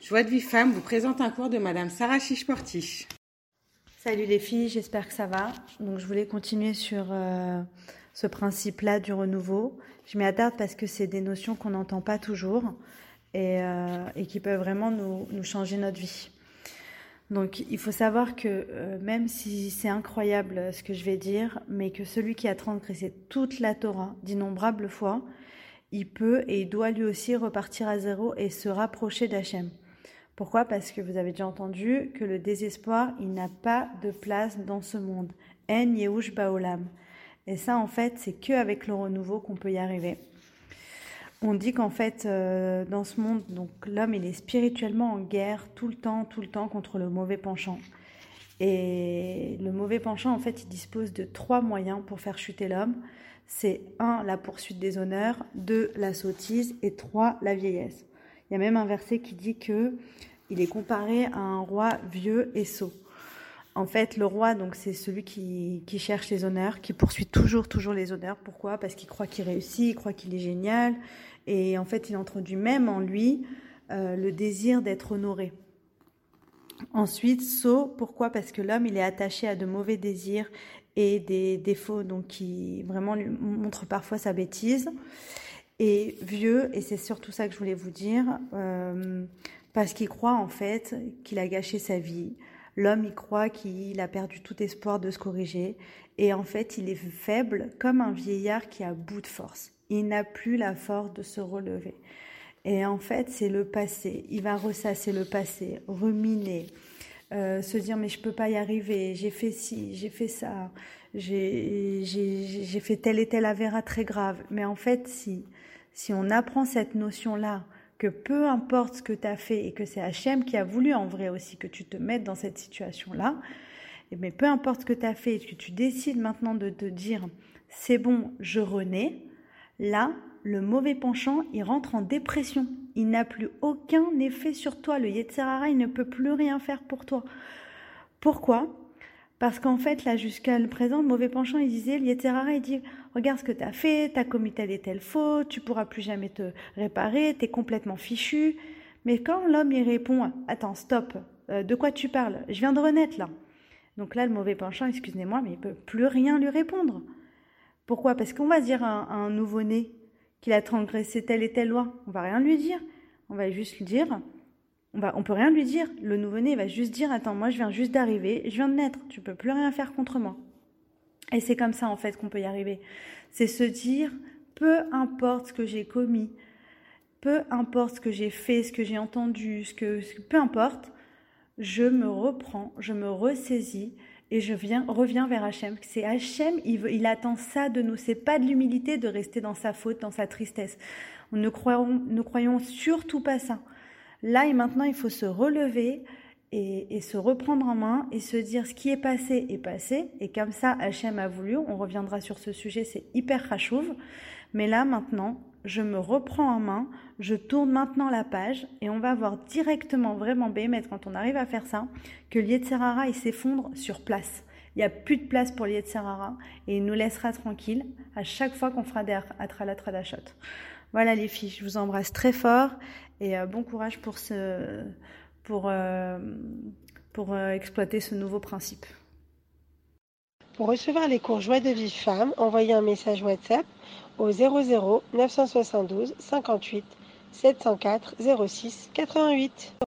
Joie de vie femme vous présente un cours de Madame Sarah Chichportiche. Salut les filles, j'espère que ça va. Donc je voulais continuer sur euh, ce principe-là du renouveau. Je m'y attarde parce que c'est des notions qu'on n'entend pas toujours et, euh, qui peuvent vraiment nous, nous, changer notre vie. Donc il faut savoir que euh, même si c'est incroyable ce que je vais dire, mais que celui qui a transgressé toute la Torah d'innombrables fois, il peut et il doit lui aussi repartir à zéro et se rapprocher d'Hachem. Pourquoi? Parce que vous avez déjà entendu que le désespoir, il n'a pas de place dans ce monde. En Yehush Baolam. Et ça, en fait, c'est qu'avec le renouveau qu'on peut y arriver. On dit qu'en fait, euh, dans ce monde, donc l'homme, il est spirituellement en guerre tout le temps, tout le temps contre le mauvais penchant. Et le mauvais penchant, en fait, il dispose de trois moyens pour faire chuter l'homme. C'est un, la poursuite des honneurs, deux, la sottise, et trois, la vieillesse. Il y a même un verset qui dit que il est comparé à un roi vieux et sot. En fait, le roi, donc, c'est celui qui, cherche les honneurs, qui poursuit toujours, toujours les honneurs. Pourquoi? Parce qu'il croit qu'il réussit, il croit qu'il est génial. Et en fait, il introduit même en lui euh, le désir d'être honoré. Ensuite, sot, pourquoi? Parce que l'homme, il est attaché à de mauvais désirs et des défauts, donc qui vraiment montrent parfois sa bêtise et vieux, et c'est surtout ça que je voulais vous dire, euh, parce qu'il croit en fait qu'il a gâché sa vie. L'homme, il croit qu'il a perdu tout espoir de se corriger, et en fait, il est faible comme un vieillard qui a bout de force. Il n'a plus la force de se relever. Et en fait, c'est le passé. Il va ressasser le passé, ruminer, euh, se dire mais je peux pas y arriver, j'ai fait ci, j'ai fait ça, j'ai fait tel et tel avéra très grave. Mais en fait, si si on apprend cette notion-là, que peu importe ce que tu as fait et que c'est Hachem qui a voulu en vrai aussi que tu te mettes dans cette situation-là, mais peu importe ce que tu as fait et que tu décides maintenant de te dire c'est bon, je renais, là, le mauvais penchant, il rentre en dépression. Il n'a plus aucun effet sur toi. Le Yetzerara, il ne peut plus rien faire pour toi. Pourquoi? Parce qu'en fait, là, jusqu'à le présent, mauvais penchant, il disait, Lieterara, il dit, regarde ce que tu as fait, tu as commis telle et telle faute, tu pourras plus jamais te réparer, tu es complètement fichu. Mais quand l'homme, il répond, attends, stop, euh, de quoi tu parles? Je viens de renaître, là. Donc là, le mauvais penchant, excusez-moi, mais il peut plus rien lui répondre. Pourquoi? Parce qu'on va dire à un, un nouveau-né qu'il a transgressé telle et telle loi. On va rien lui dire. On va juste lui dire, on va, on peut rien lui dire. Le nouveau-né va juste dire attends, moi je viens juste d'arriver, je viens de naître, tu peux plus rien faire contre moi. Et c'est comme ça en fait qu'on peut y arriver. C'est se dire peu importe ce que j'ai commis, peu importe ce que j'ai fait, ce que j'ai entendu, ce que, peu importe, je me reprends, je me ressaisis et je viens, reviens vers Hachem. C'est Hachem, il, il attend ça de nous. C'est pas de l'humilité de rester dans sa faute, dans sa tristesse. Croyons, ne croyons surtout pas ça. Là et maintenant, il faut se relever et, se reprendre en main et se dire ce qui est passé est passé. Et comme ça, Hachem a voulu, on reviendra sur ce sujet, c'est hyper rachouv. Mais là maintenant, je me reprends en main, je tourne maintenant la page et on va voir directement, vraiment bémettre quand on arrive à faire ça, que l'Yetzerara il s'effondre sur place. Il n'y a plus de place pour l'Yetzerara et il nous laissera tranquille à chaque fois qu'on fera des Atralatradashot. Voilà les filles, je vous embrasse très fort et euh, bon courage pour, ce, pour, euh, pour euh, exploiter ce nouveau principe. Pour recevoir les cours Joie de vie femme, envoyez un message WhatsApp au 00 972 58 704 06 88.